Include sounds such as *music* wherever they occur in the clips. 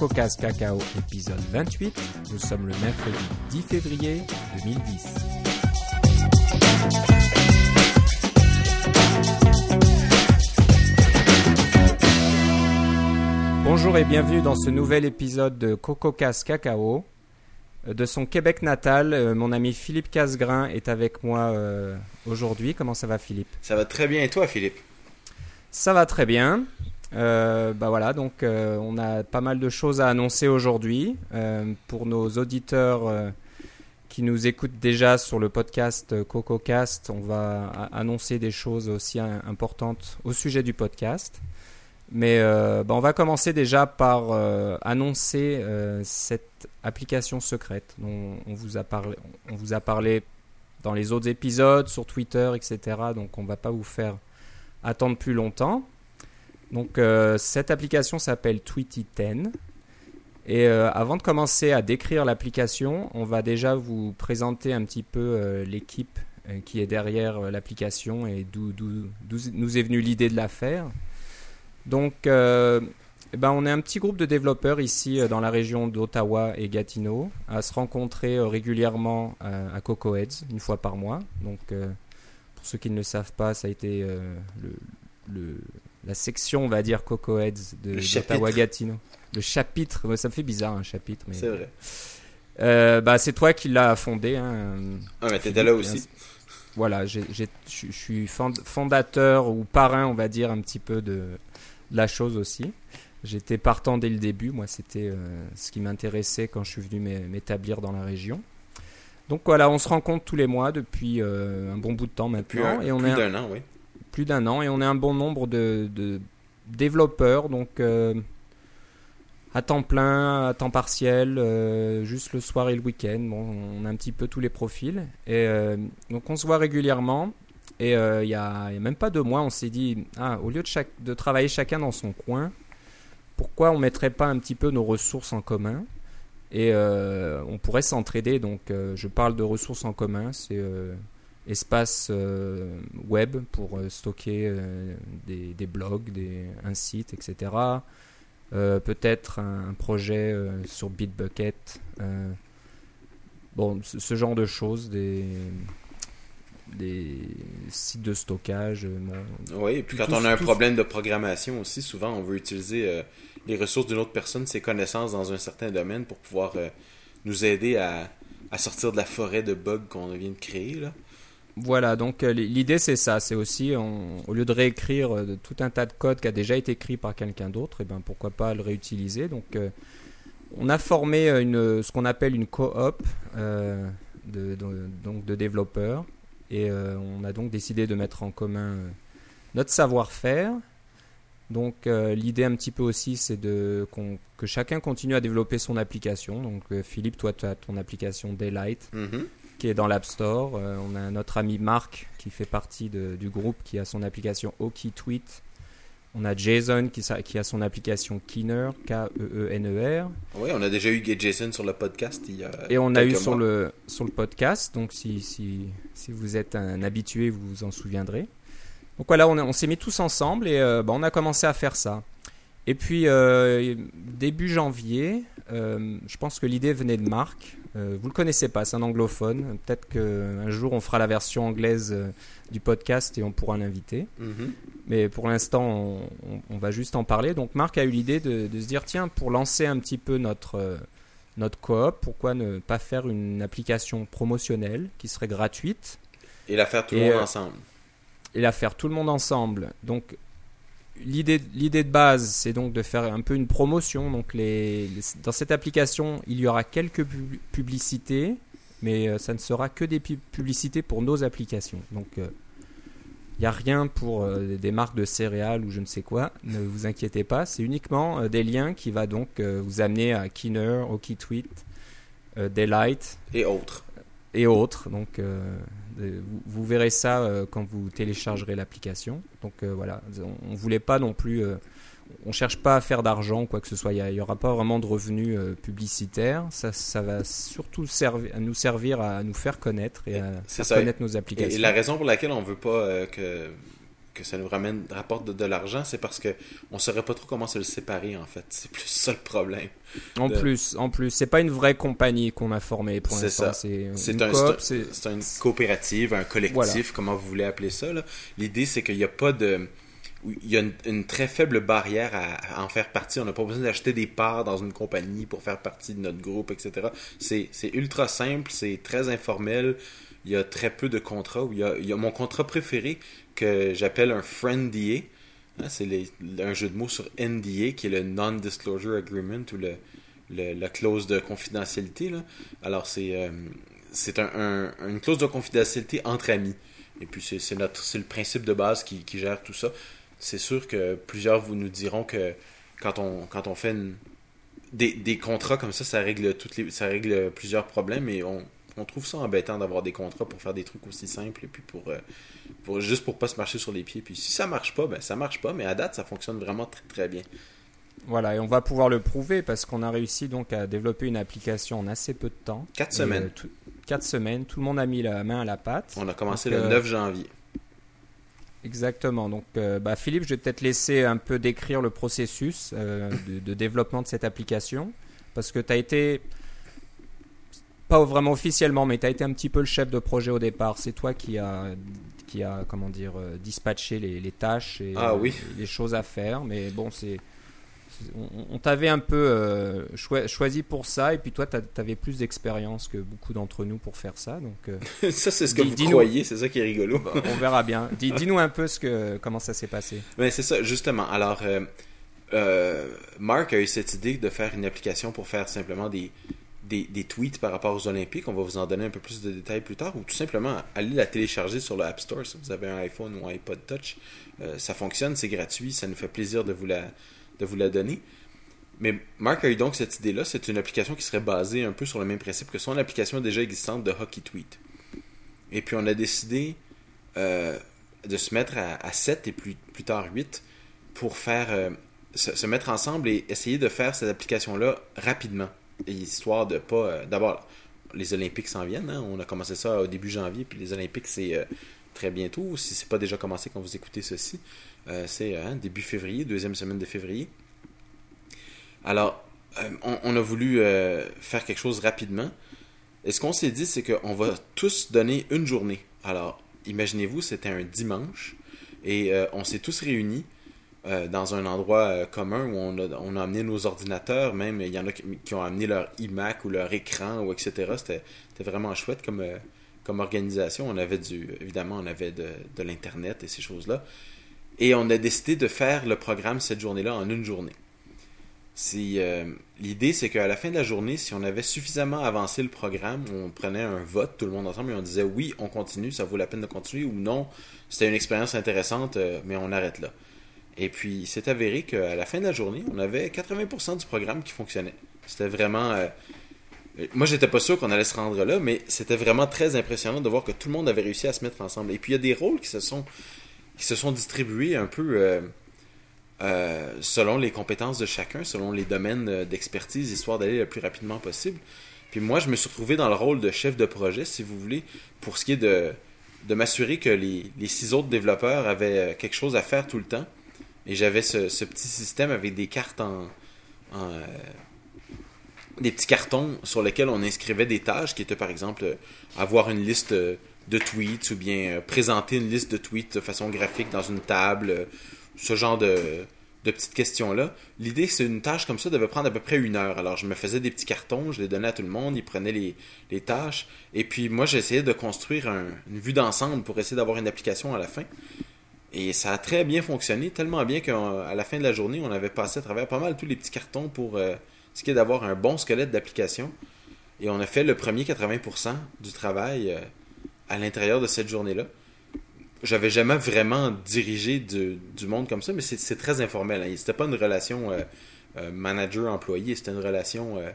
CocoCast Cacao épisode 28. Nous sommes le mercredi 10 février 2010. Bonjour et bienvenue dans ce nouvel épisode de CocoCast Cacao. Euh, De son Québec natal, euh, mon ami Philippe Casgrain est avec moi euh, aujourd'hui. Comment ça va Philippe? Ça va très bien et toi, Philippe? Ça va très bien. Euh, bah voilà, donc euh, on a pas mal de choses à annoncer aujourd'hui Euh, pour nos auditeurs qui nous écoutent déjà sur le podcast CocoCast. On va annoncer des choses aussi im- importantes au sujet du podcast. Mais bah, on va commencer déjà par annoncer cette application secrète dont on vous a parlé. On vous a parlé dans les autres épisodes, sur Twitter, etc. Donc on va pas vous faire attendre plus longtemps. Donc euh, cette application s'appelle Tweety 10. Et euh, avant de commencer à décrire l'application, on va déjà vous présenter un petit peu euh, l'équipe qui est derrière l'application et d'où nous est venue l'idée de la faire. Donc eh ben, on est un petit groupe de développeurs ici dans la région d'Ottawa et Gatineau à se rencontrer régulièrement à Coco Heads une fois par mois. Donc pour ceux qui ne le savent pas, ça a été le- la section, on va dire, Coco Heads de. Gatineau. Le chapitre, ça me fait bizarre un chapitre, mais C'est vrai. Euh, bah, c'est toi qui l'as fondé. Hein. Ah, mais t'étais là aussi. Voilà, j'ai- j'ai- je suis fond- fondateur ou parrain, on va dire, un petit peu de, de la chose aussi. J'étais partant dès le début. Moi, c'était euh, ce qui m'intéressait quand je suis venu m'é- m'établir dans la région. Donc voilà, on se rencontre tous les mois depuis euh, un bon bout de temps Depuis maintenant. un- et on plus est d'un an, oui. Plus d'un an et on est un bon nombre de, développeurs donc euh, à temps plein, à temps partiel, euh, juste le soir et le week-end. Bon, on a un petit peu tous les profils et euh, donc on se voit régulièrement. Et il y, a, même pas deux mois, on s'est dit ah, au lieu de, de travailler chacun dans son coin, pourquoi on mettrait pas un petit peu nos ressources en commun? Et on pourrait s'entraider. Donc je parle de ressources en commun, c'est espace euh, web pour euh, stocker euh, des, des blogs, des, un site, etc. Peut-être un, un projet sur Bitbucket. bon, ce, ce genre de choses, des, des sites de stockage. bon, Oui, et puis quand on a un problème de programmation aussi, souvent on veut utiliser euh, les ressources d'une autre personne, ses connaissances dans un certain domaine pour pouvoir euh, nous aider à, à sortir de la forêt de bugs qu'on vient de créer. Là. Voilà, donc euh, l'idée c'est ça, c'est aussi on- au lieu de réécrire euh, tout un tas de code qui a déjà été écrit par quelqu'un d'autre, et ben pourquoi pas le réutiliser. Donc euh, on a formé une, ce qu'on appelle une coop euh, de, donc de développeurs et on a donc décidé de mettre en commun notre savoir-faire. Donc l'idée un petit peu aussi c'est de que chacun continue à développer son application. Donc Philippe, toi tu as ton application Daylight Mhm. Qui est dans l'App Store. Euh, on a notre ami Marc qui fait partie de- du groupe qui a son application Oki Tweet. On a Jason qui, qui a son application Keener, K-E-E-N-E-R. Oui, on a déjà eu Jason sur le podcast il y a Et on a eu sur le, sur le podcast, donc si, si, si vous êtes un habitué, vous vous en souviendrez. Donc voilà, on, on s'est mis tous ensemble et euh, bah, on a commencé à faire ça. Et puis, euh, début janvier, euh, je pense que l'idée venait de Marc. Euh, vous le connaissez pas, c'est un anglophone. Peut-être qu'un jour on fera la version anglaise euh, du podcast et on pourra l'inviter. Mhm. Mais pour l'instant, on, on- on va juste en parler. Donc Marc a eu l'idée de, de se dire, tiens, pour lancer un petit peu notre, euh, notre coop, pourquoi ne pas faire une application promotionnelle qui serait gratuite Et la faire tout le monde ensemble. et la faire tout le monde ensemble. Donc l'idée l'idée de base, c'est donc de faire un peu une promotion. Donc les, les- dans cette application, il y aura quelques pub- publicités, mais euh, ça ne sera que des pub- publicités pour nos applications. Donc euh, il n'y a rien pour euh, des marques de céréales ou je ne sais quoi. Ne vous inquiétez pas, c'est uniquement euh, des liens qui va donc euh, vous amener à Keener, OkiTweet, euh, Daylight Et autres. et autres. Donc, euh, vous, vous verrez ça euh, quand vous téléchargerez l'application. Donc euh, voilà, on, on voulait pas non plus, euh, on cherche pas à faire d'argent quoi que ce soit. Il n'y aura pas vraiment de revenus euh, publicitaires. Ça, ça va surtout servi- nous servir à nous faire connaître et à faire ça. connaître nos Et, applications. et la raison pour laquelle on veut pas euh, que que ça nous ramène, rapporte de, l'argent, c'est parce que on saurait pas trop comment se le séparer en fait. C'est plus ça le problème. En plus, en plus, c'est pas une vraie compagnie qu'on a formée pour l'instant. C'est un, c'est une coopérative, un collectif, comment vous voulez appeler ça. L'idée, c'est qu'il n'y a pas de il y a une, très faible barrière à, en faire partie. On n'a pas besoin d'acheter des parts dans une compagnie pour faire partie de notre groupe, etc. C'est ultra simple, c'est très informel. Il y a très peu de contrats. Il y a, il y a mon contrat préféré que j'appelle un friend DA. Hein, c'est un jeu de mots sur NDA, qui est le Non-Disclosure Agreement ou le, la clause de confidentialité. Alors, c'est euh, un, une clause de confidentialité entre amis. Et puis, c'est le principe de base qui, qui gère tout ça c'est sûr que plusieurs vous nous diront que quand on, quand on fait des, des, contrats comme ça, ça règle, toutes les, ça règle plusieurs problèmes et on, on trouve ça embêtant d'avoir des contrats pour faire des trucs aussi simples et puis pour, euh, pour juste pour pas se marcher sur les pieds. Puis si ça marche pas, ben ça marche pas, mais à date ça fonctionne vraiment très très bien. Voilà, et on va pouvoir le prouver parce qu'on a réussi donc à développer une application en assez peu de temps. Quatre semaines. Euh, quatre semaines, tout le monde a mis la main à la pâte. On a commencé le 9 euh, janvier. Exactement. Donc, euh, bah, Philippe, je vais peut-être laisser un peu décrire le processus euh, de, développement de cette application. Parce que tu as été, pas vraiment officiellement, mais tu as été un petit peu le chef de projet au départ. C'est toi qui a, qui a comment dire, euh, dispatché les, les tâches et ah les choses à faire. Mais bon, c'est on, t'avait un peu euh, choisi pour ça, et puis toi, tu avais plus d'expérience que beaucoup d'entre nous pour faire ça. Donc, euh, *laughs* ça, c'est ce que vous croyez, c'est ça qui est rigolo. Bah, on verra bien. Dis-nous un peu ce que, comment ça s'est passé. Ben, c'est ça, justement. Alors, euh, Mark a eu cette idée de faire une application pour faire simplement des, des, tweets par rapport aux Olympiques. On va vous en donner un peu plus de détails plus tard, ou tout simplement aller la télécharger sur le App Store si vous avez un iPhone ou un iPod Touch. ça fonctionne, c'est gratuit, ça nous fait plaisir de vous la de vous la donner. Mais Mark a eu donc cette idée-là. C'est une application qui serait basée un peu sur le même principe que son application déjà existante de Hockey Tweet. Et puis on a décidé euh, de se mettre à, 7 et plus, plus tard 8 pour faire euh, se, mettre ensemble et essayer de faire cette application-là rapidement. Histoire de pas. Euh, d'abord, les Olympiques s'en viennent. Hein. On a commencé ça au début janvier, puis les Olympiques, c'est très bientôt. Si c'est pas déjà commencé quand vous écoutez ceci. Euh, c'est début février, deuxième semaine de février. Alors, euh, on, a voulu euh, faire quelque chose rapidement. Et ce qu'on s'est dit, c'est qu'on va tous donner une journée. Alors, imaginez-vous, c'était un dimanche et on s'est tous réunis dans un endroit commun où on a, amené nos ordinateurs, même il y en a qui, ont amené leur iMac ou leur écran ou etc. C'était vraiment chouette comme, comme organisation. On avait du, évidemment, on avait de, de l'internet et ces choses-là. Et on a décidé de faire le programme cette journée-là en une journée. Euh, l'idée, c'est qu'à la fin de la journée, si on avait suffisamment avancé le programme, on prenait un vote, tout le monde ensemble, et on disait oui, on continue, ça vaut la peine de continuer, ou non, c'était une expérience intéressante, euh, mais on arrête là. Et puis, c'est avéré qu'à la fin de la journée, on avait 80% du programme qui fonctionnait. C'était vraiment... Euh, moi, j'étais pas sûr qu'on allait se rendre là, mais c'était vraiment très impressionnant de voir que tout le monde avait réussi à se mettre ensemble. Et puis, il y a des rôles qui se sont qui se sont distribués un peu euh, euh, selon les compétences de chacun, selon les domaines euh, d'expertise, histoire d'aller le plus rapidement possible. Puis moi, je me suis retrouvé dans le rôle de chef de projet, si vous voulez, pour ce qui est de, de m'assurer que les, les, six autres développeurs avaient quelque chose à faire tout le temps. Et j'avais ce, petit système avec des cartes en, des petits cartons sur lesquels on inscrivait des tâches qui étaient par exemple avoir une liste de tweets ou bien euh, présenter une liste de tweets de façon graphique dans une table, euh, ce genre de, petites questions-là. L'idée, c'est une tâche comme ça devait prendre à peu près une heure. Alors, je me faisais des petits cartons, je les donnais à tout le monde, ils prenaient les, tâches. Et puis, moi, j'essayais de construire une vue d'ensemble pour essayer d'avoir une application à la fin. Et ça a très bien fonctionné, tellement bien qu'à la fin de la journée, on avait passé à travers pas mal tous les petits cartons pour euh, ce qui est d'avoir un bon squelette d'application. Et on a fait le premier 80% du travail à l'intérieur de cette journée-là. J'avais jamais vraiment dirigé du monde comme ça, mais c'est très informel. Hein. C'était pas une relation euh, euh, manager-employé, c'était une relation. Euh,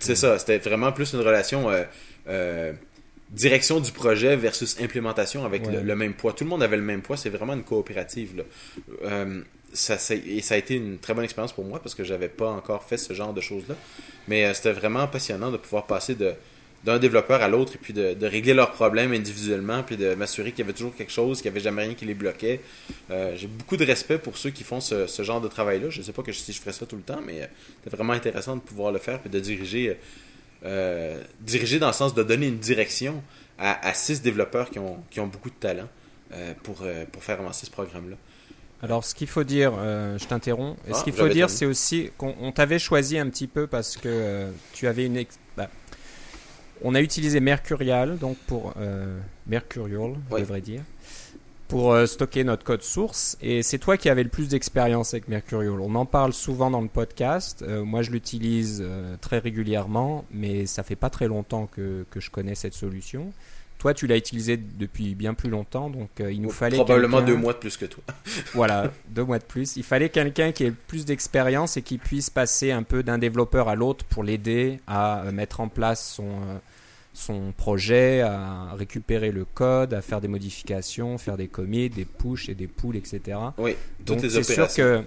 c'est ça, c'était vraiment plus une relation direction du projet versus implémentation avec le, même poids. Tout le monde avait le même poids, c'est vraiment une coopérative. ça, et ça a été une très bonne expérience pour moi parce que j'avais pas encore fait ce genre de choses-là. Mais c'était vraiment passionnant de pouvoir passer de d'un développeur à l'autre et puis de, régler leurs problèmes individuellement puis de m'assurer qu'il y avait toujours quelque chose, qu'il n'y avait jamais rien qui les bloquait. Euh, j'ai beaucoup de respect pour ceux qui font ce, genre de travail-là. Je ne sais pas que si je ferais ça tout le temps, mais c'est vraiment intéressant de pouvoir le faire et de diriger, diriger dans le sens de donner une direction à, six développeurs qui ont, qui ont beaucoup de talent pour, pour faire avancer ce programme-là. Alors, ce qu'il faut dire, euh, je t'interromps. ce ah, qu'il faut dire, c'est aussi qu'on t'avait choisi un petit peu parce que euh, tu avais une. Bah, on a utilisé Mercurial, donc pour euh, Mercurial, on devrait dire, pour stocker notre code source. Et c'est toi qui avais le plus d'expérience avec Mercurial. On en parle souvent dans le podcast. moi, je l'utilise très régulièrement, mais ça fait pas très longtemps que, que je connais cette solution. Toi, tu l'as utilisé depuis bien plus longtemps, donc euh, il nous fallait probablement deux mois de plus que toi. *laughs* voilà, deux mois de plus. Il fallait quelqu'un qui ait plus d'expérience et qui puisse passer un peu d'un développeur à l'autre pour l'aider à euh, mettre en place son euh, son projet, à récupérer le code, à faire des modifications, faire des commits, des push et des pulls, etc. Oui, toutes donc, les. C'est sûr que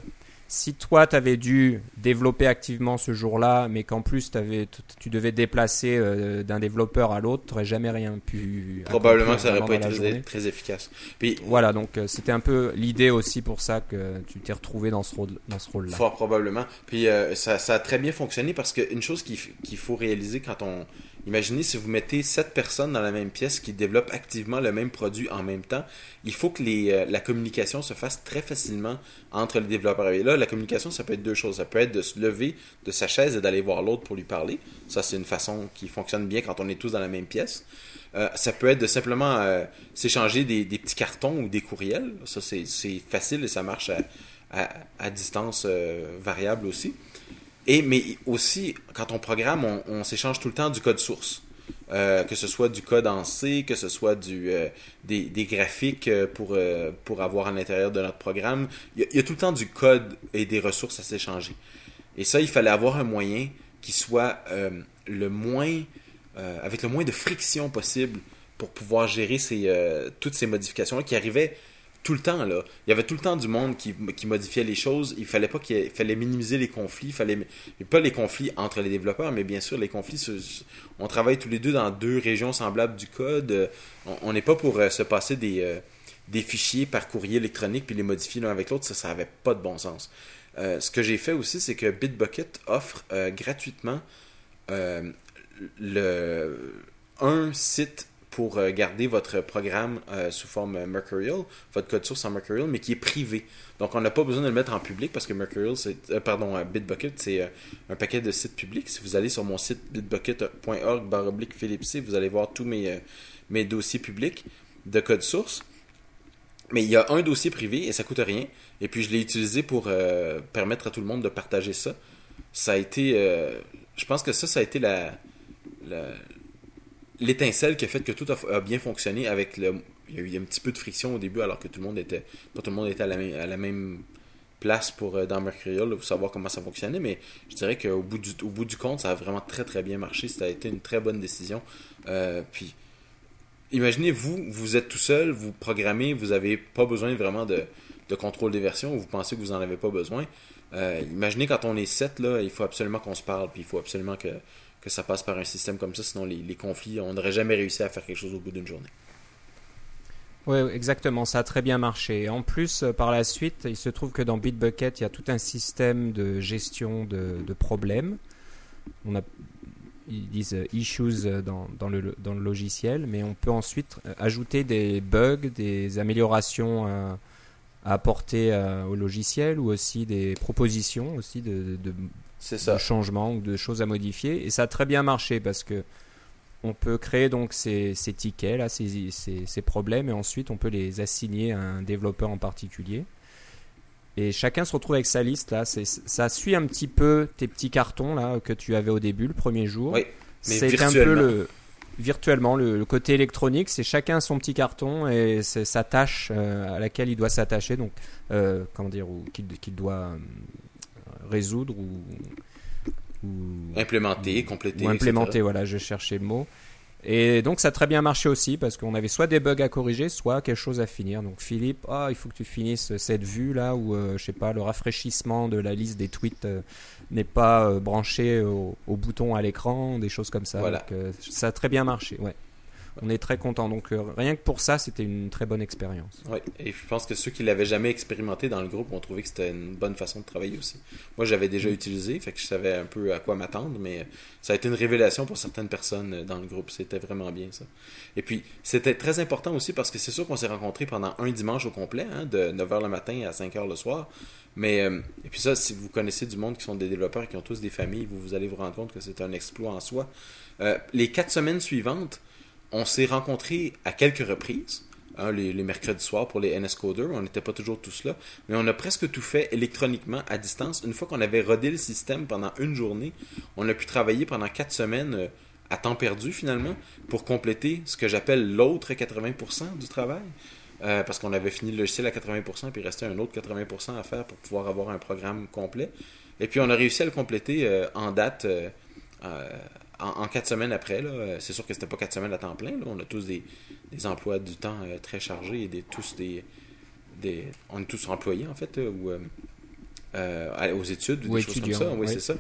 si toi, tu avais dû développer activement ce jour-là, mais qu'en plus avais, tu devais déplacer euh, d'un développeur à l'autre, tu n'aurais jamais rien pu. Probablement que ça n'aurait pas été très, efficace. Puis, voilà, donc euh, c'était un peu l'idée aussi pour ça que tu t'es retrouvé dans ce rôle-là. Rôle Fort probablement. Puis euh, ça, ça, a très bien fonctionné parce qu'une chose qu'il faut réaliser quand on, Imaginez si vous mettez sept personnes dans la même pièce qui développent activement le même produit en même temps. Il faut que euh, la communication se fasse très facilement entre les développeurs. Et là, la communication, ça peut être deux choses. Ça peut être de se lever de sa chaise et d'aller voir l'autre pour lui parler. Ça, c'est une façon qui fonctionne bien quand on est tous dans la même pièce. Euh, ça peut être de simplement euh, s'échanger des, petits cartons ou des courriels. Ça, c'est facile et ça marche à, distance variable aussi. Et, mais aussi, quand on programme, on, s'échange tout le temps du code source. Euh, que ce soit du code en C, que ce soit du, euh, des, graphiques euh, pour, pour avoir à l'intérieur de notre programme. Il y, a, tout le temps du code et des ressources à s'échanger. Et ça, il fallait avoir un moyen qui soit le moins, avec le moins de friction possible pour pouvoir gérer ces, toutes ces modifications-là qui arrivaient tout le temps là. Il y avait tout le temps du monde qui, modifiait les choses. Il fallait pas qu'il fallait minimiser les conflits. Fallait pas les conflits entre les développeurs, mais bien sûr les conflits. On travaille tous les deux dans deux régions semblables du code. On n'est pas pour euh, se passer des, euh, des fichiers par courrier électronique puis les modifier l'un avec l'autre. Ça, ça avait pas de bon sens. Euh, ce que j'ai fait aussi, c'est que Bitbucket offre gratuitement le un site pour euh, garder votre programme euh, sous forme Mercurial, votre code source en Mercurial, mais qui est privé. Donc, on n'a pas besoin de le mettre en public parce que Mercurial, euh, pardon, Bitbucket, c'est un paquet de sites publics. Si vous allez sur mon site bitbucket.org baroblique vous allez voir tous mes, mes dossiers publics de code source. Mais il y a un dossier privé et ça coûte rien. Et puis, je l'ai utilisé pour permettre à tout le monde de partager ça. Ça a été, je pense que ça, ça a été la l'étincelle qui a fait que tout a, bien fonctionné avec le. Il y a eu un petit peu de friction au début alors que tout le monde était. Pas tout le monde était à la, même, place pour euh, dans Mercurial pour savoir comment ça fonctionnait, mais je dirais qu'au bout du au bout du compte, ça a vraiment très très bien marché. Ça a été une très bonne décision. Euh, puis imaginez vous, vous êtes tout seul, vous programmez, vous n'avez pas besoin vraiment de, contrôle des versions, vous pensez que vous n'en avez pas besoin. Euh, imaginez quand on est sept là, il faut absolument qu'on se parle, puis il faut absolument que que ça passe par un système comme ça, sinon les, conflits, on n'aurait jamais réussi à faire quelque chose au bout d'une journée. Oui, exactement, ça a très bien marché. En plus, euh, par la suite, il se trouve que dans Bitbucket, il y a tout un système de gestion de, problèmes. On a, ils disent euh, issues euh, dans, le, dans le logiciel, mais on peut ensuite ajouter des bugs, des améliorations à, apporter au logiciel ou aussi des propositions aussi de, ça. de changements ou de choses à modifier. Et ça a très bien marché parce que on peut créer donc ces, ces tickets, là, ces, ces, ces, problèmes, et ensuite on peut les assigner à un développeur en particulier. Et chacun se retrouve avec sa liste là. Ça suit un petit peu tes petits cartons là que tu avais au début le premier jour. Oui, c'est un peu le virtuellement le, côté électronique. C'est chacun son petit carton et c'est sa tâche euh, à laquelle il doit s'attacher. Donc euh, comment dire ou qu'il doit euh, résoudre ou, implémenter, compléter. Ou implémenter, voilà, je cherchais le mot. Et donc ça a très bien marché aussi parce qu'on avait soit des bugs à corriger, soit quelque chose à finir. Donc Philippe, ah, il faut que tu finisses cette vue là où euh, je sais pas le rafraîchissement de la liste des tweets euh, n'est pas euh, branché au, au bouton à l'écran, des choses comme ça. Voilà. Donc, euh, ça a très bien marché. Ouais. On est très content. Donc euh, rien que pour ça, c'était une très bonne expérience. Ouais, et je pense que ceux qui l'avaient jamais expérimenté dans le groupe ont trouvé que c'était une bonne façon de travailler aussi. Moi, j'avais déjà utilisé, fait que je savais un peu à quoi m'attendre, mais ça a été une révélation pour certaines personnes euh, dans le groupe. C'était vraiment bien ça. Et puis, c'était très important aussi parce que c'est sûr qu'on s'est rencontrés pendant un dimanche au complet, hein, de 9h le matin à 5h le soir. Mais, euh, et puis ça, si vous connaissez du monde qui sont des développeurs et qui ont tous des familles, vous, vous allez vous rendre compte que c'est un exploit en soi. Les quatre semaines suivantes, on s'est rencontrés à quelques reprises. hein, les, mercredis soirs pour les NS Coders, on n'était pas toujours tous là, mais on a presque tout fait électroniquement à distance. Une fois qu'on avait rodé le système pendant une journée, on a pu travailler pendant quatre semaines euh, à temps perdu finalement pour compléter ce que j'appelle l'autre 80% du travail. Euh, parce qu'on avait fini le logiciel à 80%, puis il restait un autre 80% à faire pour pouvoir avoir un programme complet. Et puis on a réussi à le compléter euh, en date en, en quatre semaines après. là. Euh, C'est sûr que c'était pas quatre semaines à temps plein. là. On a tous des, des emplois du temps euh, très chargés et des, tous des, des. On est tous employés en fait, euh, ou aux études ou Ou des choses comme ça. Oui, oui. c'est ça.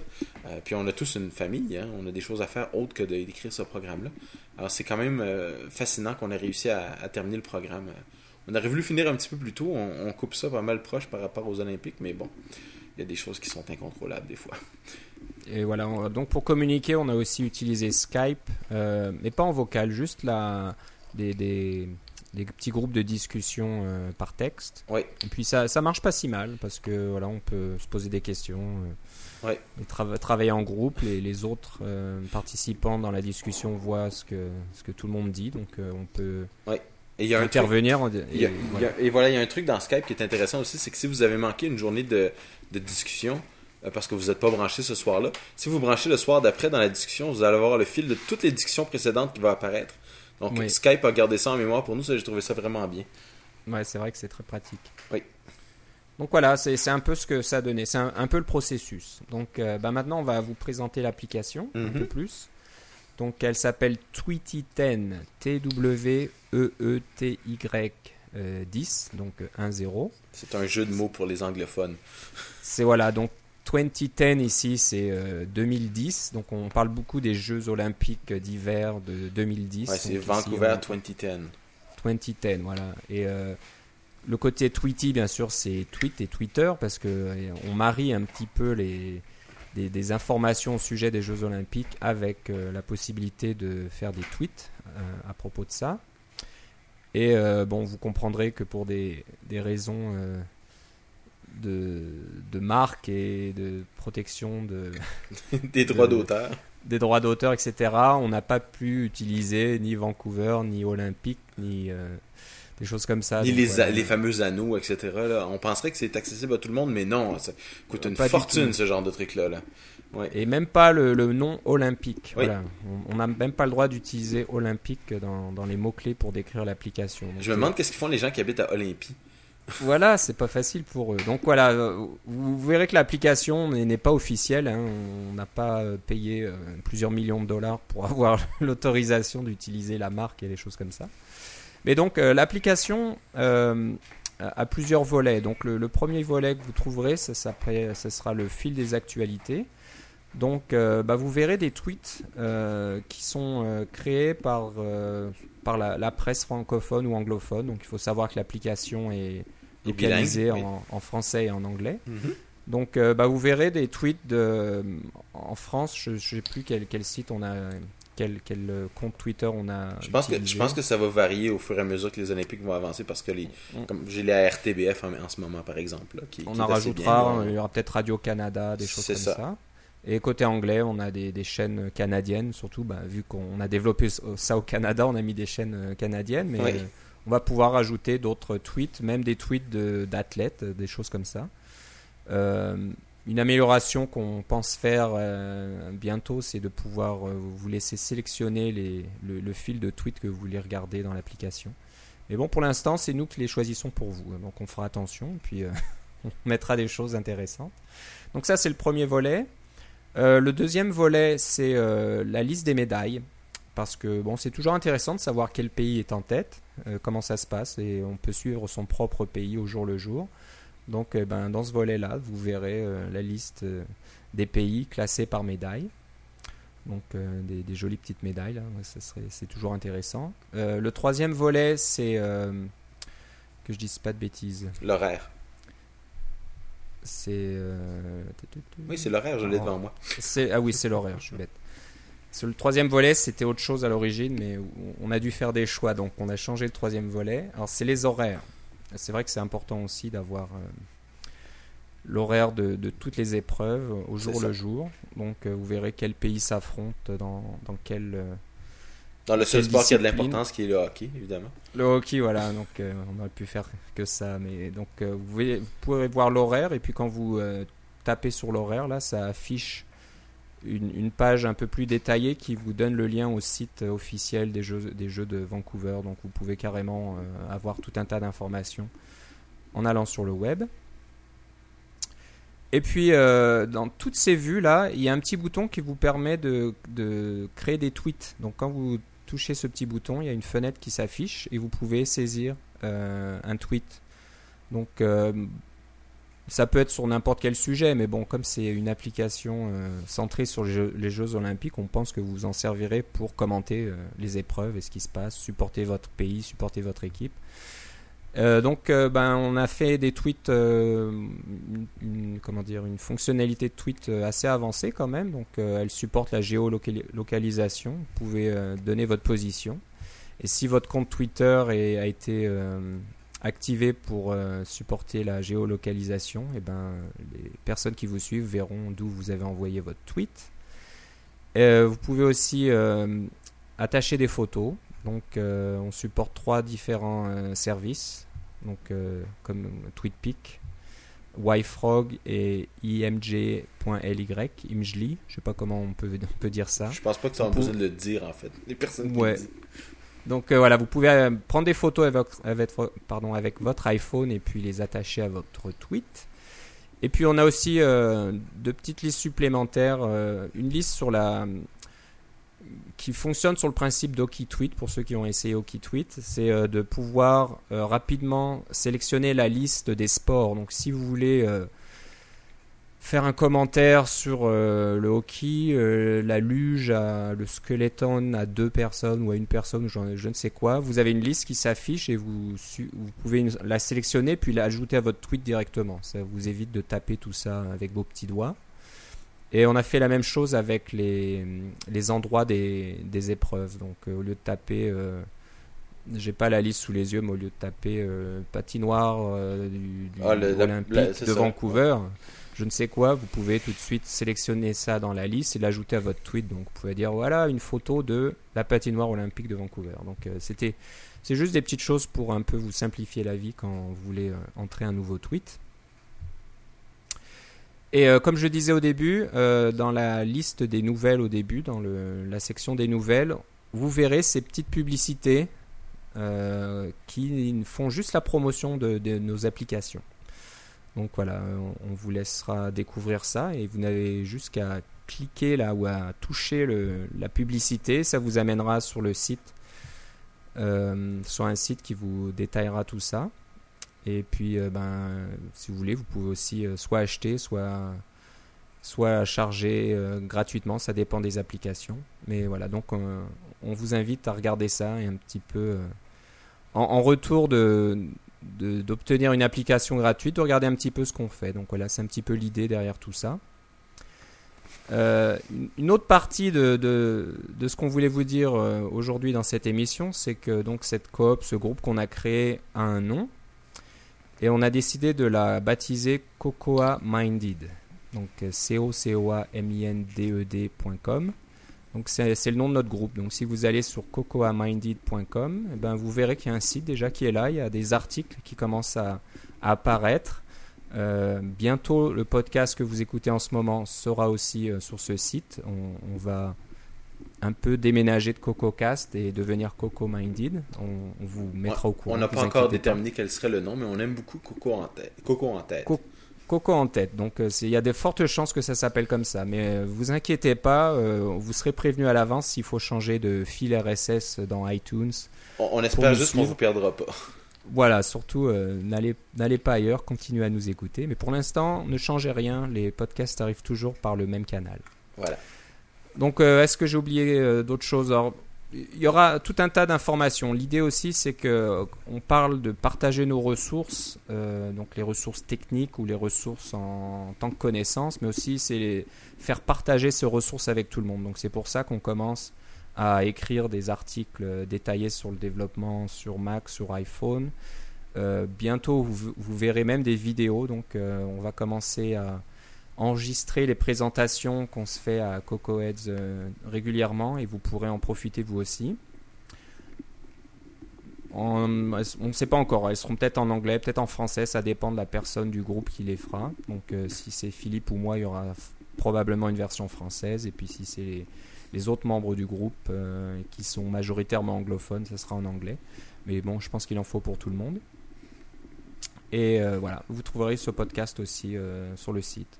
Puis on a tous une famille, hein. on a des choses à faire autres que d'écrire ce programme-là. Alors c'est quand même euh, fascinant qu'on ait réussi à, à terminer le programme. On aurait voulu finir un petit peu plus tôt, on, on coupe ça pas mal proche par rapport aux Olympiques, mais bon, il y a des choses qui sont incontrôlables des fois. Et voilà, on- donc pour communiquer, on a aussi utilisé Skype, euh, mais pas en vocal, juste la, des, des, des petits groupes de discussion euh, par texte. Oui. Et puis ça, ça marche pas si mal parce que voilà, on peut se poser des questions, euh, Ouais. et trava- travailler en groupe. Les, les autres participants dans la discussion voient ce que, ce que tout le monde dit, donc on peut Et il y a un truc- intervenir. en- et, y a- et voilà, il y a un truc dans Skype qui est intéressant aussi, c'est que si vous avez manqué une journée de, de discussion, euh, parce que vous n'êtes pas branché ce soir-là, si vous branchez le soir d'après dans la discussion, vous allez avoir le fil de toutes les discussions précédentes qui va apparaître. Donc Oui. Skype a gardé ça en mémoire pour nous, j'ai trouvé ça vraiment bien. Ouais, c'est vrai que c'est très pratique. Oui. Donc voilà, c'est un peu ce que ça a donné. C'est un, un peu le processus. Donc euh, bah maintenant, on va vous présenter l'application un Mhm. peu plus. Donc elle s'appelle Tweety10, T-W-E-E-T-Y euh, 10, donc euh, 1-0. C'est un jeu de mots pour les anglophones. C'est voilà, donc 2010 ici, c'est euh, 2010. Donc on parle beaucoup des Jeux Olympiques d'hiver de 2010. Ouais, c'est Donc ici, Vancouver on- 2010. 2010, voilà. Et euh, le côté Tweety, bien sûr, c'est tweet et Twitter parce que euh, on marie un petit peu les des, des informations au sujet des Jeux Olympiques avec euh, la possibilité de faire des tweets euh, à propos de ça. Et euh, bon, vous comprendrez que pour des, des raisons euh, de, de marque et de protection de, *laughs* des droits d'auteur. des droits d'auteur, etc., on n'a pas pu utiliser ni Vancouver, ni Olympique, ni euh, des choses comme ça. Ni les, les fameux anneaux, etc. là. On penserait que c'est accessible à tout le monde, mais non, ça coûte une fortune ce genre de truc-là. Là. Ouais. Et même pas le, le nom olympique. Oui. Voilà. On- n'a même pas le droit d'utiliser olympique dans, dans les mots-clés pour décrire l'application. Je me demande qu'est-ce qu'ils font les gens qui habitent à Olympie. *laughs* Voilà, c'est pas facile pour eux. Donc voilà, euh, vous verrez que l'application n'est pas officielle. hein. On n'a pas euh, payé euh, plusieurs millions de dollars pour *laughs* avoir l'autorisation d'utiliser la marque et les choses comme ça. Mais donc euh, l'application euh, a plusieurs volets. Donc le, le premier volet que vous trouverez, ça, ça sera le fil des actualités. Donc euh, bah, vous verrez des tweets euh, qui sont euh, créés par, par la, la presse francophone ou anglophone. Donc il faut savoir que l'application est localisée bilingue, oui. en, français et en anglais. Mhm. Donc bah, vous verrez des tweets de, en France, je ne sais plus quel, quel site on a, quel, quel compte Twitter on a. Je pense, que, je pense que ça va varier au fur et à mesure que les Olympiques vont avancer parce que les, Mm. comme j'ai la RTBF en, en ce moment par exemple. là, qui, On qui en rajoutera, bien, il y aura peut-être Radio-Canada, des choses comme ça. ça. Et côté anglais, on a des, des chaînes canadiennes, surtout bah, vu qu'on a développé ça au Canada, on a mis des chaînes euh, canadiennes, mais Oui. euh, on va pouvoir ajouter d'autres tweets, même des tweets d'athlètes, euh, des choses comme ça. Euh, une amélioration qu'on pense faire euh, bientôt, c'est de pouvoir euh, vous laisser sélectionner les, le, le fil de tweets que vous voulez regarder dans l'application. Mais bon, pour l'instant, c'est nous qui les choisissons pour vous. Donc on fera attention, puis euh, *laughs* on mettra des choses intéressantes. Donc ça, c'est le premier volet. Euh, le deuxième volet, c'est euh, la liste des médailles. parce que bon, c'est toujours intéressant de savoir quel pays est en tête, euh, comment ça se passe, et on peut suivre son propre pays au jour le jour. Donc, euh, ben, dans ce volet-là, vous verrez la liste des pays classés par médaille. Donc, des, jolies petites médailles, c'est toujours intéressant. le troisième volet, c'est que je dise pas de bêtises. L'horaire. C'est. Oui, c'est l'horaire, je l'ai devant moi. Ah oui, c'est l'horaire, je suis bête. Le troisième volet, c'était autre chose à l'origine, mais on a dû faire des choix, donc on a changé le troisième volet. Alors, c'est les horaires. C'est vrai que c'est important aussi d'avoir euh, l'horaire de, toutes les épreuves au jour le jour. Donc, euh, vous verrez quel pays s'affronte dans, dans quel. Euh, dans le seul sport qui a de l'importance, qui est le hockey, évidemment. Le hockey, voilà. Donc, on aurait pu faire que ça. Mais donc, vous, vous, pouvez voir l'horaire, et puis quand vous tapez sur l'horaire, là, ça affiche une, page un peu plus détaillée qui vous donne le lien au site officiel des jeux, des jeux de Vancouver. Donc vous pouvez carrément euh, avoir tout un tas d'informations en allant sur le web. Et puis euh, dans toutes ces vues là, il y a un petit bouton qui vous permet de, créer des tweets. Donc quand vous touchez ce petit bouton, il y a une fenêtre qui s'affiche et vous pouvez saisir euh, un tweet. Donc ça peut être sur n'importe quel sujet, mais bon, comme c'est une application euh, centrée sur les jeux, Olympiques, on pense que vous en servirez pour commenter euh, les épreuves et ce qui se passe, supporter votre pays, supporter votre équipe. Euh, donc, ben, on a fait des tweets, comment dire, une fonctionnalité de tweet assez avancée quand même. Donc, elle supporte la géolocalisation. Vous pouvez donner votre position. Et si votre compte Twitter a été activé pour euh, supporter la géolocalisation, et eh ben, les personnes qui vous suivent verront d'où vous avez envoyé votre tweet. Euh, vous pouvez aussi euh, attacher des photos. Donc, on supporte trois différents services, comme TweetPic, YFrog et img.ly, Imgly. Je sais pas comment on peut, on peut dire ça. Je pense pas que ça a besoin de le dire en fait. Les personnes qui ouais. Donc euh, voilà, vous pouvez euh, prendre des photos avec, pardon, avec, votre iPhone et puis les attacher à votre tweet. Et puis on a aussi euh, deux petites listes supplémentaires. une liste sur la qui fonctionne sur le principe d'OkiTweet pour ceux qui ont essayé OkiTweet, c'est de pouvoir rapidement sélectionner la liste des sports. Donc si vous voulez faire un commentaire sur euh, le hockey, euh, la luge, le skeleton à deux personnes ou à une personne, je, ne sais quoi. Vous avez une liste qui s'affiche et vous pouvez la sélectionner puis l'ajouter à votre tweet directement. Ça vous évite de taper tout ça avec vos petits doigts. Et on a fait la même chose avec les, les endroits des, des épreuves. Donc euh, au lieu de taper, j'ai pas la liste sous les yeux, mais au lieu de taper patinoire du, du ah, Olympique de Vancouver je ne sais quoi, vous pouvez tout de suite sélectionner ça dans la liste et l'ajouter à votre tweet. Donc vous pouvez dire voilà une photo de la patinoire olympique de Vancouver. Donc euh, c'était c'est juste des petites choses pour un peu vous simplifier la vie quand vous voulez euh, entrer un nouveau tweet. Et euh, comme je disais au début, dans la liste des nouvelles au début, dans la section des nouvelles, vous verrez ces petites publicités qui font juste la promotion de nos applications. Donc voilà, on, vous laissera découvrir ça et vous n'avez juste qu'à cliquer là ou à toucher la publicité, ça vous amènera sur le site, euh, sur un site qui vous détaillera tout ça. Et puis, euh, ben, si vous voulez, vous pouvez aussi euh, soit acheter, soit, soit charger gratuitement, ça dépend des applications. Mais voilà, donc on, vous invite à regarder ça et un petit peu en retour de, d'obtenir une application gratuite, de regarder un petit peu ce qu'on fait. Donc voilà, c'est un petit peu l'idée derrière tout ça. Euh, une autre partie de, de, ce qu'on voulait vous dire euh, aujourd'hui dans cette émission, c'est que donc cette coop, ce groupe qu'on a créé, a un nom. Et on a décidé de la baptiser Cocoa Minded. Donc C-O-C-O-A-M-I-N-D-E-D.com. Donc c'est le nom de notre groupe. Donc si vous allez sur cocoaminded.com, eh ben vous verrez qu'il y a un site déjà qui est là. Il y a des articles qui commencent à, apparaître. Euh, bientôt, le podcast que vous écoutez en ce moment sera aussi euh, sur ce site. On, va un peu déménager de CocoCast et devenir Coco Minded. On, vous mettra au courant. On n'a pas encore déterminé quel serait le nom, mais on aime beaucoup Coco en tête. Coco en tête. Coco en tête. Donc euh, il y a de fortes chances que ça s'appelle comme ça. Mais euh, vous inquiétez pas, euh, vous serez prévenu à l'avance s'il faut changer de fil RSS dans iTunes. On, on espère juste qu'on vous perdra pas. *laughs* Voilà, surtout n'allez pas ailleurs, continuez à nous écouter. Mais pour l'instant, ne changez rien, les podcasts arrivent toujours par le même canal. Voilà. Donc est-ce que j'ai oublié d'autres choses? Il y aura tout un tas d'informations. L'idée aussi, c'est que on parle de partager nos ressources, euh, donc les ressources techniques ou les ressources en, tant que connaissances, mais aussi c'est faire partager ces ressources avec tout le monde. Donc c'est pour ça qu'on commence à écrire des articles détaillés sur le développement sur Mac, sur iPhone. Euh, bientôt, vous, verrez même des vidéos. Donc euh, on va commencer à enregistrer les présentations qu'on se fait à Coco Heads euh, régulièrement et vous pourrez en profiter vous aussi. On ne sait pas encore, elles seront peut-être en anglais, peut-être en français, ça dépend de la personne du groupe qui les fera. Donc euh, si c'est Philippe ou moi, il y aura probablement une version française et puis si c'est les, autres membres du groupe euh, qui sont majoritairement anglophones, ça sera en anglais. Mais bon, je pense qu'il en faut pour tout le monde. Et voilà, vous trouverez ce podcast aussi sur le site.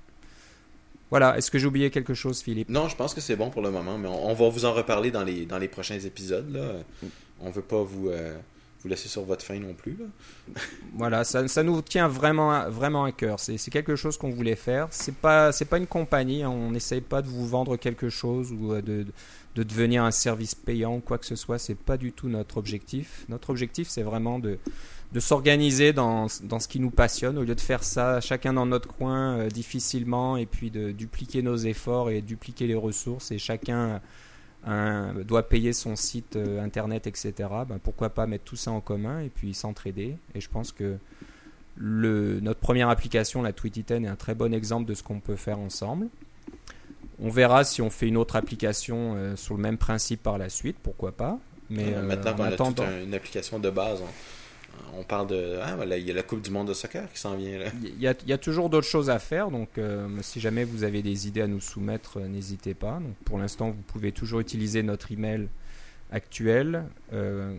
Voilà, est-ce que j'ai oublié quelque chose, Philippe? Non, je pense que c'est bon pour le moment, mais on, va vous en reparler dans les, dans les prochains épisodes. Là. Mm. On veut pas vous, euh, vous laisser sur votre faim non plus. *laughs* voilà, ça, ça, nous tient vraiment, vraiment à cœur. C'est quelque chose qu'on voulait faire. C'est pas, pas une compagnie. Hein. On n'essaye pas de vous vendre quelque chose ou euh, de, de devenir un service payant ou quoi que ce soit. C'est pas du tout notre objectif. Notre objectif, c'est vraiment de de s'organiser dans, dans, ce qui nous passionne. Au lieu de faire ça chacun dans notre coin euh, difficilement et puis de dupliquer nos efforts et dupliquer les ressources et chacun doit payer son site euh, internet etc ben, pourquoi pas mettre tout ça en commun et puis s'entraider. Et je pense que le, notre première application la Tweetiten est un très bon exemple de ce qu'on peut faire ensemble. On verra si on fait une autre application euh, sur le même principe par la suite pourquoi pas. Mais maintenant qu'on a une application de base on parle de. Ah, il y a la Coupe du Monde de soccer qui s'en vient. Il, y a, toujours d'autres choses à faire, donc euh, si jamais vous avez des idées à nous soumettre, euh, n'hésitez pas. Donc, pour l'instant, vous pouvez toujours utiliser notre email actuel, euh,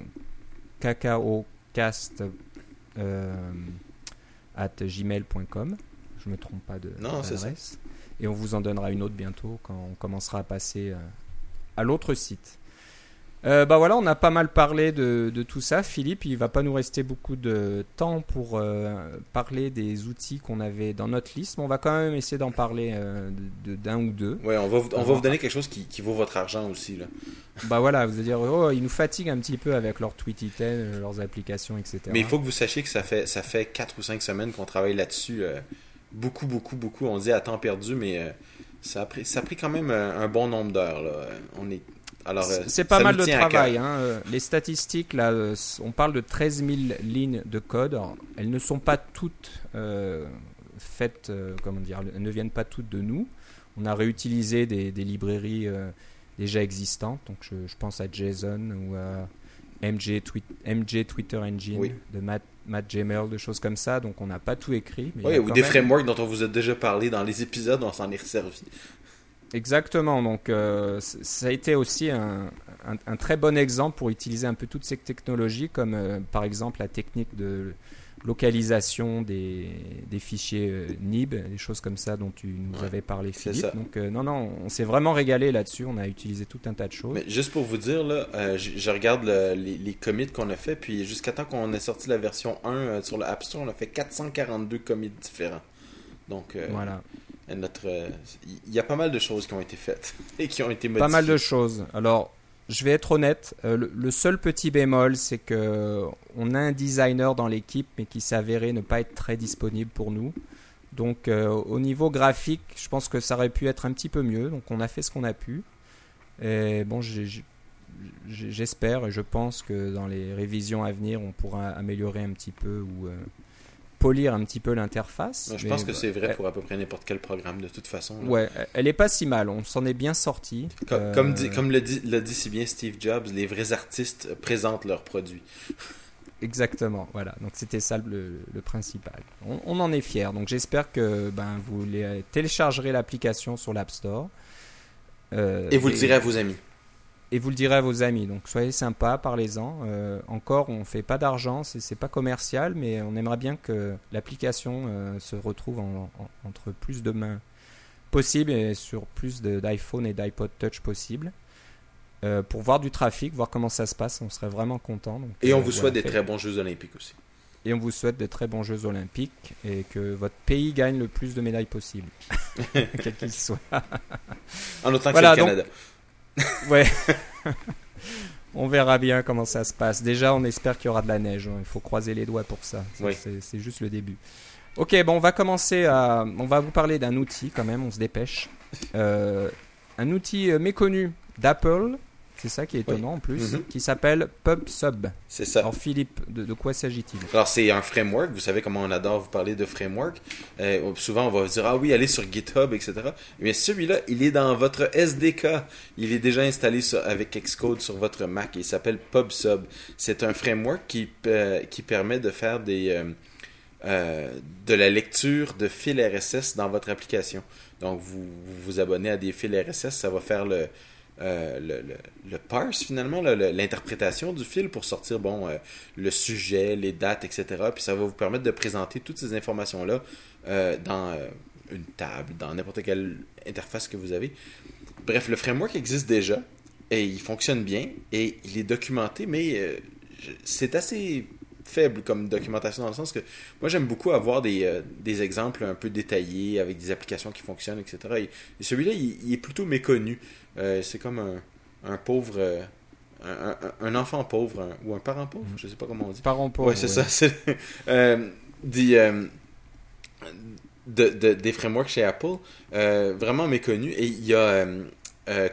cacaocast euh, at gmail.com. Je ne me trompe pas de non, Et on vous en donnera une autre bientôt quand on commencera à passer à l'autre site. Euh, bah voilà, on a pas mal parlé de, tout ça. Philippe, il va pas nous rester beaucoup de temps pour euh, parler des outils qu'on avait dans notre liste, mais on va quand même essayer d'en parler euh, d'un ou deux. Ouais, on va, on va vous donner quelque chose qui, vaut votre argent aussi. Là. Bah voilà, vous allez dire, oh, ils nous fatiguent un petit peu avec leurs tweet leurs applications, etc. Mais il faut que vous sachiez que ça fait, ça fait 4 ou 5 semaines qu'on travaille là-dessus. beaucoup, beaucoup, beaucoup. On dit à temps perdu, mais ça, a pris, ça a pris quand même un, un bon nombre d'heures. On est euh, c'est pas mal de travail. Hein. Euh, les statistiques, là, euh, on parle de 13 000 lignes de code. elles ne sont pas toutes faites, comment dire, elles ne viennent pas toutes de nous. On a réutilisé des, librairies déjà existantes. Donc je, pense à JSON ou à MJ, MJ Twitter Engine de Matt, Matt de choses comme ça. Donc on n'a pas tout écrit. oui, ou des frameworks dont on vous a déjà parlé dans les épisodes, on s'en est servi. Exactement. Donc, euh, ça a été aussi un, très bon exemple pour utiliser un peu toutes ces technologies, comme euh, par exemple la technique de localisation des, fichiers euh, NIB, des choses comme ça dont tu nous avais parlé, Philippe. Donc, non, non, on s'est vraiment régalé là-dessus. On a utilisé tout un tas de choses. Mais juste pour vous dire, là, je, regarde les, les, commits qu'on a fait, puis jusqu'à temps qu'on ait sorti la version 1 sur l'App Store, on a fait 442 commits différents. Donc, voilà notre. Il y a pas mal de choses qui ont été faites *laughs* et qui ont été modifiées. Pas mal de choses. Alors, je vais être honnête. Euh, le, seul petit bémol, c'est que on a un designer dans l'équipe, mais qui s'avérait ne pas être très disponible pour nous. Donc, euh, au niveau graphique, je pense que ça aurait pu être un petit peu mieux. Donc, on a fait ce qu'on a pu. Et bon, j'espère et je pense que dans les révisions à venir, on pourra améliorer un petit peu ou euh, polir un petit peu l'interface. Je pense que c'est vrai pour à peu près n'importe quel programme de toute façon. Ouais, elle est pas si mal, on s'en est bien sorti. Comme, dit, comme le, dit, le dit si bien Steve Jobs, les vrais artistes présentent leurs produits. Exactement, voilà. Donc c'était ça le, principal. On, en est fiers. Donc j'espère que ben, vous téléchargerez l'application sur l'App Store. Euh, et vous le direz à vos amis. Et vous le direz à vos amis. Donc soyez sympa, parlez-en. Euh, encore, on fait pas d'argent, c'est c'est pas commercial, mais on aimerait bien que l'application euh, se retrouve en- en- entre plus de mains possible et sur plus de- d'iPhone et d'iPod Touch possible. Euh, pour voir du trafic, voir comment ça se passe, on serait vraiment content. Donc, Et on euh, vous voilà, souhaite des très bons Jeux Olympiques aussi. Et on vous souhaite de très bons Jeux Olympiques et que votre pays gagne le plus de médailles possible, *laughs* *laughs* quel qu'il soit. En autant que Voilà, c'est le donc- Canada. *laughs* Ouais. on verra bien comment ça se passe. Déjà, on espère qu'il y aura de la neige. hein. Il faut croiser les doigts pour ça. Ça, Oui. C'est c'est juste le début. Ok, bon, on va commencer à. On va vous parler d'un outil quand même. On se dépêche. Euh, un outil euh, méconnu d'Apple. C'est ça qui est étonnant en plus. Mhm. Qui s'appelle PubSub. C'est ça. Alors, Philippe, de, de quoi s'agit-il? Alors, c'est un framework. Vous savez comment on adore vous parler de framework. Euh, souvent, on va vous dire, ah oui, allez sur GitHub, etc. Mais celui-là, il est dans votre SDK. Il est déjà installé sur- avec Xcode sur votre Mac. Il s'appelle PubSub. C'est un framework qui, euh, qui permet de faire des, euh, euh, de la lecture de fils RSS dans votre application. Donc, vous vous, vous abonnez à des fils RSS, ça va faire le, euh, le, le, parse finalement, l'interprétation du fil pour sortir bon, euh, le sujet, les dates, etc. Puis ça va vous permettre de présenter toutes ces informations-là euh, dans une table, dans n'importe quelle interface que vous avez. Bref, le framework existe déjà et il fonctionne bien et il est documenté, mais c'est assez faible comme documentation dans le sens que moi j'aime beaucoup avoir des, euh, des exemples un peu détaillés avec des applications qui fonctionnent, etc. Et, et celui-là, il, il est plutôt méconnu. Euh, c'est comme un, un pauvre, euh, un, enfant pauvre un- ou un parent pauvre, je sais pas comment on dit. Parents pauvres. Ouais, c'est ça. *laughs* Des, de, de- des frameworks chez Apple, vraiment méconnus. Et il y a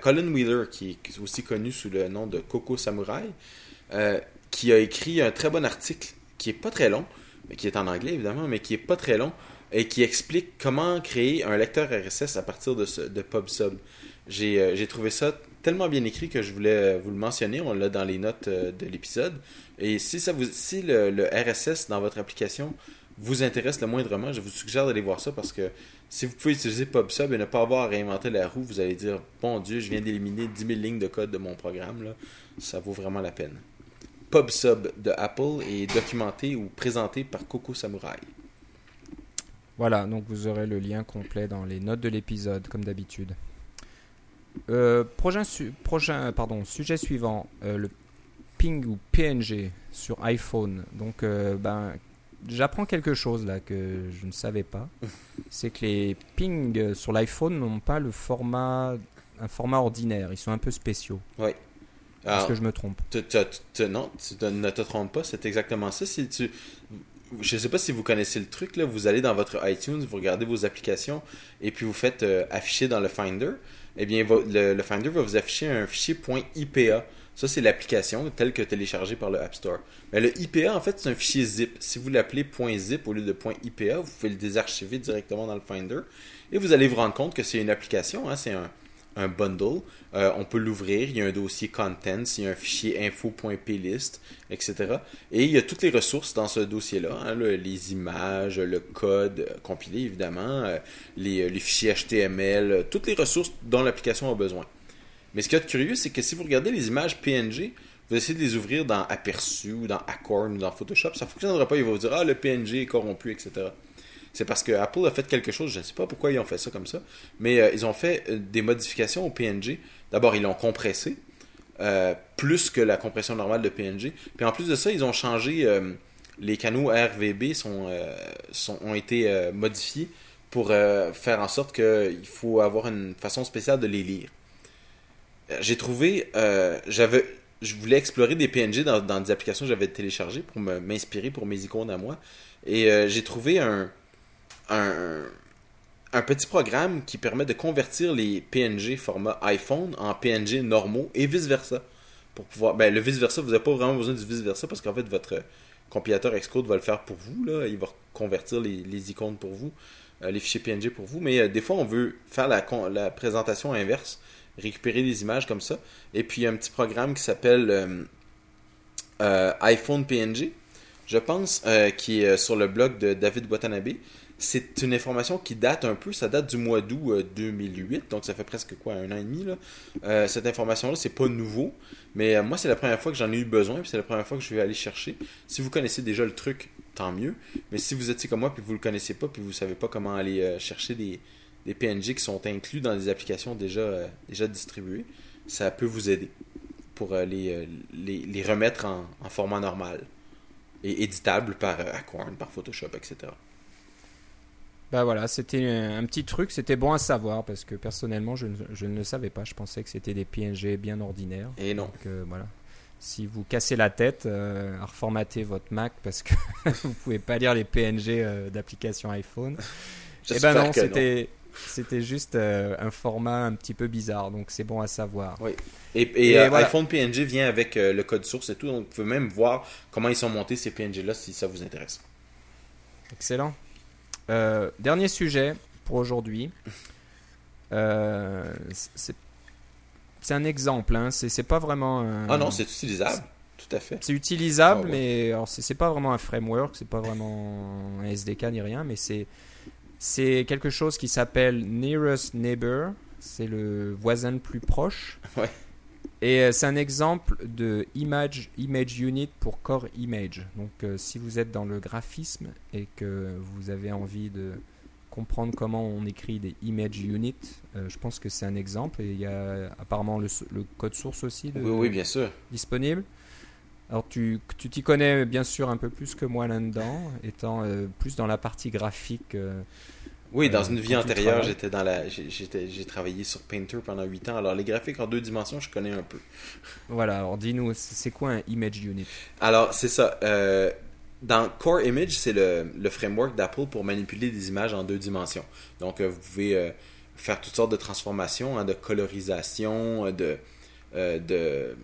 Colin Wheeler, qui est aussi connu sous le nom de Coco Samurai, qui a écrit un très bon article qui est pas très long, mais qui est en anglais évidemment, mais qui est pas très long et qui explique comment créer un lecteur RSS à partir de, de PubSub. J'ai euh, j'ai trouvé ça tellement bien écrit que je voulais euh, vous le mentionner. On l'a dans les notes euh, de l'épisode. Et si, ça vous, si le, le RSS dans votre application vous intéresse le moindrement, je vous suggère d'aller voir ça parce que si vous pouvez utiliser PubSub et ne pas avoir à réinventer la roue, vous allez dire Bon Dieu, je viens d'éliminer 10 000 lignes de code de mon programme. Là. Ça vaut vraiment la peine. PubSub de Apple est documenté ou présenté par Coco Samurai. Voilà, donc vous aurez le lien complet dans les notes de l'épisode, comme d'habitude. Euh, prochain, su- prochain pardon, sujet suivant, euh, le ping ou PNG sur iPhone. Donc, euh, ben, j'apprends quelque chose là que je ne savais pas. *laughs* C'est que les pings sur l'iPhone n'ont pas le format, un format ordinaire. Ils sont un peu spéciaux. Est-ce Alors, que je me trompe? Non, tu ne te trompes pas, c'est exactement ça. Si tu, je sais pas si vous connaissez le truc, là, vous allez dans votre iTunes, vous regardez vos applications et puis vous faites euh, afficher dans le Finder. Eh bien, le Finder va vous afficher un fichier .ipa. Ça, c'est l'application telle que téléchargée par le App Store. Mais le IPA, en fait, c'est un fichier zip. Si vous l'appelez .zip au lieu de .ipa, vous pouvez le désarchiver directement dans le Finder. Et vous allez vous rendre compte que c'est une application, hein, c'est un, un bundle. Euh, on peut l'ouvrir, il y a un dossier contents, il y a un fichier info.plist, etc. Et il y a toutes les ressources dans ce dossier-là, hein, le- les images, le code euh, compilé évidemment, euh, les, fichiers HTML, toutes les ressources dont l'application a besoin. Mais ce qui est curieux, c'est que si vous regardez les images PNG, vous essayez de les ouvrir dans Aperçu ou dans Acorn ou dans Photoshop, ça ne fonctionnera pas. Il va vous dire Ah, le PNG est corrompu, etc. C'est parce que Apple a fait quelque chose, je ne sais pas pourquoi ils ont fait ça comme ça, mais euh, ils ont fait euh, des modifications au PNG. D'abord, ils l'ont compressé, euh, plus que la compression normale de PNG. Puis en plus de ça, ils ont changé, les canaux RVB ont été modifiés pour faire en sorte qu'il faut avoir une façon spéciale de les lire. J'ai trouvé, j'avais, je voulais explorer des PNG dans, des applications que j'avais téléchargées pour m'inspirer pour mes icônes à moi. Et j'ai trouvé un, un, un petit programme qui permet de convertir les PNG format iPhone en PNG normaux et vice-versa. Pour pouvoir, ben, le vice-versa, vous n'avez pas vraiment besoin du vice-versa parce qu'en fait, votre compilateur Xcode va le faire pour vous. Là. Il va convertir les, les icônes pour vous, euh, les fichiers PNG pour vous. Mais euh, des fois, on veut faire la, la présentation inverse, récupérer des images comme ça. Et puis, il y a un petit programme qui s'appelle euh, iPhone PNG je pense, qui est sur le blog de David Watanabe. C'est une information qui date un peu, ça date du mois d'août 2008, donc ça fait presque quoi, un an et demi. Là. cette information-là, c'est pas nouveau, mais moi, c'est la première fois que j'en ai eu besoin, puis c'est la première fois que je vais aller chercher. Si vous connaissez déjà le truc, tant mieux. Mais si vous étiez comme moi, puis vous le connaissez pas, puis vous savez pas comment aller chercher des, des PNG qui sont inclus dans des applications déjà, euh, distribuées, ça peut vous aider pour euh, les, les, remettre en, en, format normal et éditable par euh, Acorn, par Photoshop, etc. Bah voilà, c'était un petit truc, c'était bon à savoir parce que personnellement je ne, je ne le savais pas, je pensais que c'était des PNG bien ordinaires. Et non. Donc voilà. Si vous cassez la tête à reformater votre Mac parce que *laughs* vous pouvez pas lire les PNG d'application iPhone. Eh ben non, c'était c'était juste euh, un format un petit peu bizarre, donc c'est bon à savoir. Oui. Et, euh, iPhone PNG vient avec euh, le code source et tout, donc vous pouvez même voir comment ils sont montés ces PNG-là si ça vous intéresse. Excellent. Dernier sujet pour aujourd'hui. c'est un exemple, hein. c'est pas vraiment. Un... Ah non, c'est utilisable. Tout à fait. C'est utilisable, ah mais c'est pas vraiment un framework, c'est pas vraiment un SDK ni rien, mais c'est c'est quelque chose qui s'appelle Nearest Neighbor. C'est le voisin le plus proche. Ouais. Et euh, c'est un exemple de image, image unit pour core image. Donc euh, si vous êtes dans le graphisme et que vous avez envie de comprendre comment on écrit des image units, euh, je pense que c'est un exemple. Et il y a apparemment le, code source aussi oui, oui, bien sûr. disponible. Alors tu t'y connais bien sûr un peu plus que moi là-dedans, étant euh, plus dans la partie graphique. Euh, oui, dans euh, une vie antérieure, j'étais dans la, j'ai travaillé sur Painter pendant 8 ans. Alors les graphiques en deux dimensions, je connais un peu. Voilà. Alors dis-nous, c'est quoi un image unit? Alors c'est ça. dans Core Image, c'est le, le, framework d'Apple pour manipuler des images en deux dimensions. Donc vous pouvez faire toutes sortes de transformations, hein, de colorisation, de, de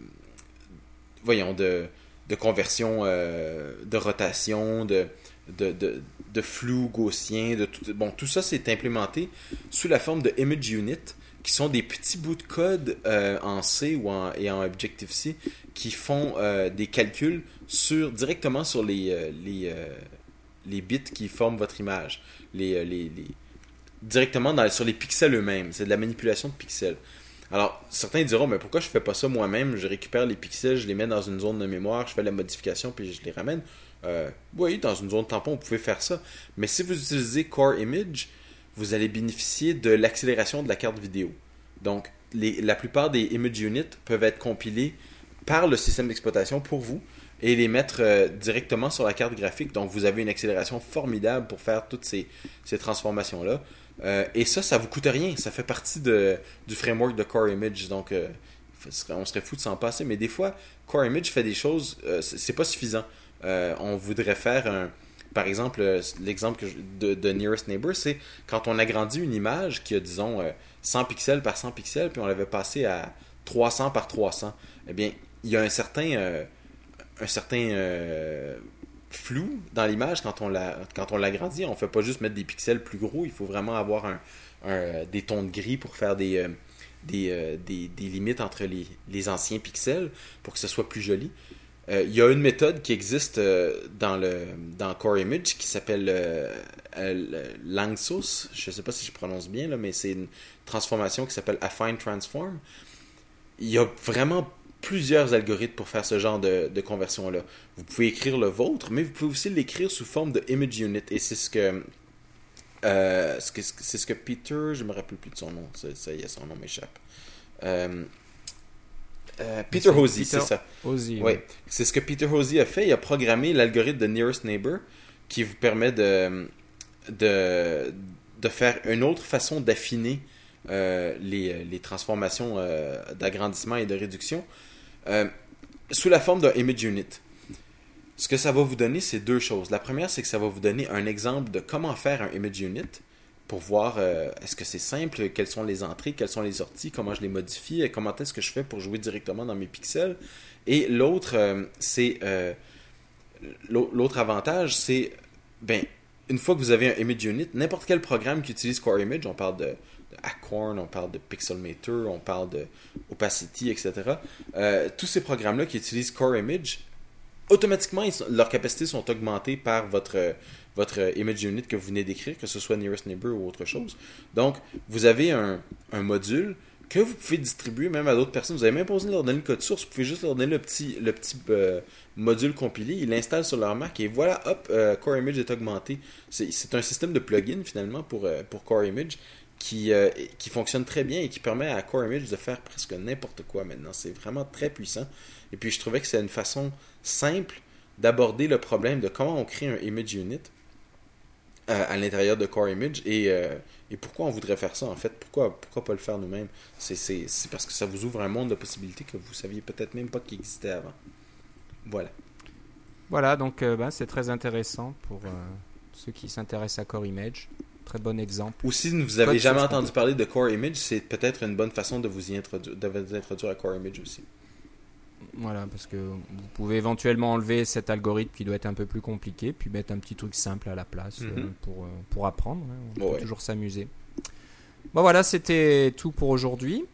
voyons, de, de conversion, euh, de rotation, de, de, de, flou gaussien, de tout, bon, tout ça c'est implémenté sous la forme de image unit, qui sont des petits bouts de code euh, en C ou en, et en Objective-C qui font euh, des calculs sur, directement sur les, les, les bits qui forment votre image. Les, les, les directement sur les pixels eux-mêmes. C'est de la manipulation de pixels. Alors, certains diront, mais pourquoi je fais pas ça moi-même? Je récupère les pixels, je les mets dans une zone de mémoire, je fais la modification, puis je les ramène. Euh, oui, dans une zone tampon, vous pouvez faire ça. Mais si vous utilisez Core Image, vous allez bénéficier de l'accélération de la carte vidéo. Donc, la plupart des image units peuvent être compilés par le système d'exploitation pour vous et les mettre euh, directement sur la carte graphique. Donc, vous avez une accélération formidable pour faire toutes ces transformations-là. Euh, et ça, ça vous coûte rien. Ça fait partie du framework de Core Image. Donc, on serait fou de s'en passer. Mais des fois, Core Image fait des choses, c'est pas suffisant. On voudrait faire un. Par exemple, l'exemple de, Nearest Neighbor, c'est quand on agrandit une image qui a, disons, 100 pixels par 100 pixels, puis on l'avait passé à 300 par 300. Eh bien, il y a un certain, flou dans l'image quand on la quand on l'agrandit. On fait pas juste mettre des pixels plus gros, il faut vraiment avoir un, des tons de gris pour faire euh, euh, des, limites entre les, les, anciens pixels pour que ce soit plus joli. Euh, il y a une méthode qui existe dans, le, dans Core Image qui s'appelle Langsos. Je ne sais pas si je prononce bien, là, mais c'est une transformation qui s'appelle Affine Transform. Il y a vraiment plusieurs algorithmes pour faire ce genre de, conversion-là. Vous pouvez écrire le vôtre, mais vous pouvez aussi l'écrire sous forme de image unit. Et c'est ce que. Euh, c'est ce que Peter, je me rappelle plus de son nom, ça, y est, son nom m'échappe. Euh, euh, Peter Hosey, c'est ça. Hosey, oui. C'est ce que Peter Hosey a fait. Il a programmé l'algorithme de Nearest Neighbor qui vous permet de, de, de faire une autre façon d'affiner les, les, transformations d'agrandissement et de réduction euh, sous la forme d'un image unit. Ce que ça va vous donner, c'est deux choses. La première, c'est que ça va vous donner un exemple de comment faire un image unit pour voir euh, est-ce que c'est simple, quelles sont les entrées, quelles sont les sorties, comment je les modifie, comment est-ce que je fais pour jouer directement dans mes pixels. Et l'autre, euh, c'est l'autre avantage, c'est ben une fois que vous avez un image unit, n'importe quel programme qui utilise Core Image, on parle de Acorn, on parle de Pixelmator, on parle de Opacity, etc. Euh, tous ces programmes-là qui utilisent Core Image, automatiquement, leurs capacités sont augmentées par votre, votre image unit que vous venez d'écrire, que ce soit Nearest Neighbor ou autre chose. Donc, vous avez un, module que vous pouvez distribuer même à d'autres personnes. Vous n'avez même pas besoin de leur donner le code source, vous pouvez juste leur donner le petit, le petit euh, module compilé, ils l'installent sur leur Mac et voilà, hop, euh, Core Image est augmenté. C'est un système de plugin finalement pour, euh, pour Core Image qui, qui fonctionne très bien et qui permet à Core Image de faire presque n'importe quoi maintenant. C'est vraiment très puissant. Et puis je trouvais que c'est une façon simple d'aborder le problème de comment on crée un image unit à, l'intérieur de Core Image et, euh, et, pourquoi on voudrait faire ça en fait? Pourquoi pourquoi pas le faire nous-mêmes? C'est parce que ça vous ouvre un monde de possibilités que vous saviez peut-être même pas qu'il existait avant. Voilà. Voilà donc euh, ben, c'est très intéressant pour euh, ceux qui s'intéressent à Core Image. Très bon exemple. Ou si vous avez jamais entendu parler de Core Image c'est peut-être une bonne façon de vous y introduire de vous introduire à Core Image aussi voilà, parce que vous pouvez éventuellement enlever cet algorithme qui doit être un peu plus compliqué, puis mettre un petit truc simple à la place mhm. euh, pour, euh, pour apprendre. Hein. On peut toujours s'amuser. Bon voilà, c'était tout pour aujourd'hui.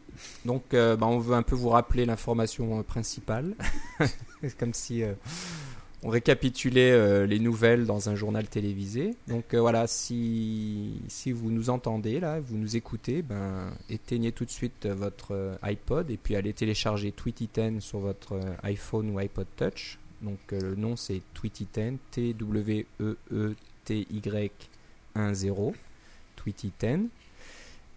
Donc euh, bah, on veut un peu vous rappeler l'information principale. *laughs* comme si on récapitulait euh, les nouvelles dans un journal télévisé. Donc euh, voilà, si, si vous nous entendez là, vous nous écoutez, ben, éteignez tout de suite votre euh, iPod et puis allez télécharger Tweety10 sur votre iPhone ou iPod Touch. Donc le nom c'est Tweety10, T-W-E-E-T-Y-1-0, Tweety10.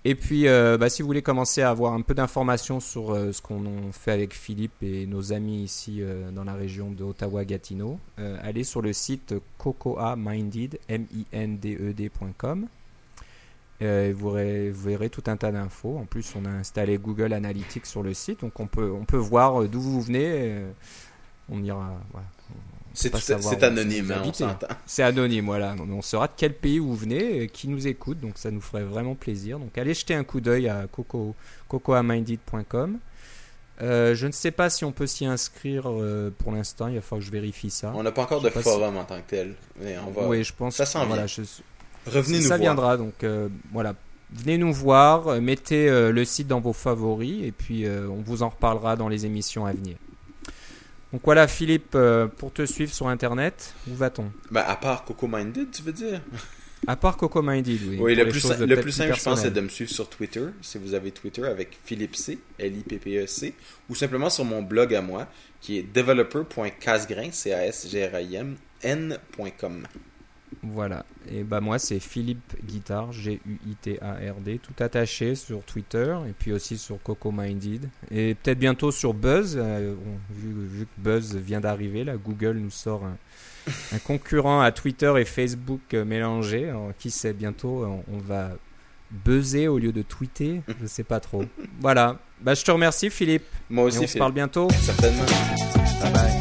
Et puis, euh, bah, si vous voulez commencer à avoir un peu d'informations sur euh, ce qu'on fait avec Philippe et nos amis ici euh, dans la région de Ottawa-Gatineau, allez sur le site cocoaminded, m i n d e. Vous, verrez tout un tas d'infos. En plus, on a installé Google Analytics sur le site, donc on peut, on peut voir d'où vous venez. on ira, c'est anonyme, hein, on s'entend. C'est anonyme, voilà. On saura de quel pays vous venez, qui nous écoute, donc ça nous ferait vraiment plaisir. Donc allez jeter un coup d'œil à coco, cocoaminded.com. Euh, je ne sais pas si on peut s'y inscrire euh, pour l'instant, il va falloir que je vérifie ça. On n'a pas encore de forum en tant que tel. Mais on va... Oui, je pense. Ça s'en voilà, Revenez nous ça voir. Ça viendra, donc euh, voilà. Venez nous voir, mettez le site dans vos favoris et puis on vous en reparlera dans les émissions à venir. Donc voilà, Philippe, euh, pour te suivre sur Internet, où va-t-on? Bah, À part Coco Minded, tu veux dire? À part Coco Minded, oui. Oui, le plus, le plus simple, je pense, c'est de me suivre sur Twitter, si vous avez Twitter, avec Philippe C, L-I-P-P-E-C, ou simplement sur mon blog à moi, qui est developer.casgrain, C-A-S-G-R-I-M, voilà. Et bah moi c'est Philippe Guitard, G-U-I-T-A-R-D, tout attaché sur Twitter et puis aussi sur Coco Minded. Et peut-être bientôt sur Buzz, euh, vu, que Buzz vient d'arriver, là Google nous sort un, concurrent à Twitter et Facebook euh, mélangé. Alors, qui sait, bientôt on, va buzzer au lieu de tweeter, je sais pas trop. Voilà. Bah je te remercie Philippe. Moi aussi. on se parle bientôt. Certainement. Bye bye.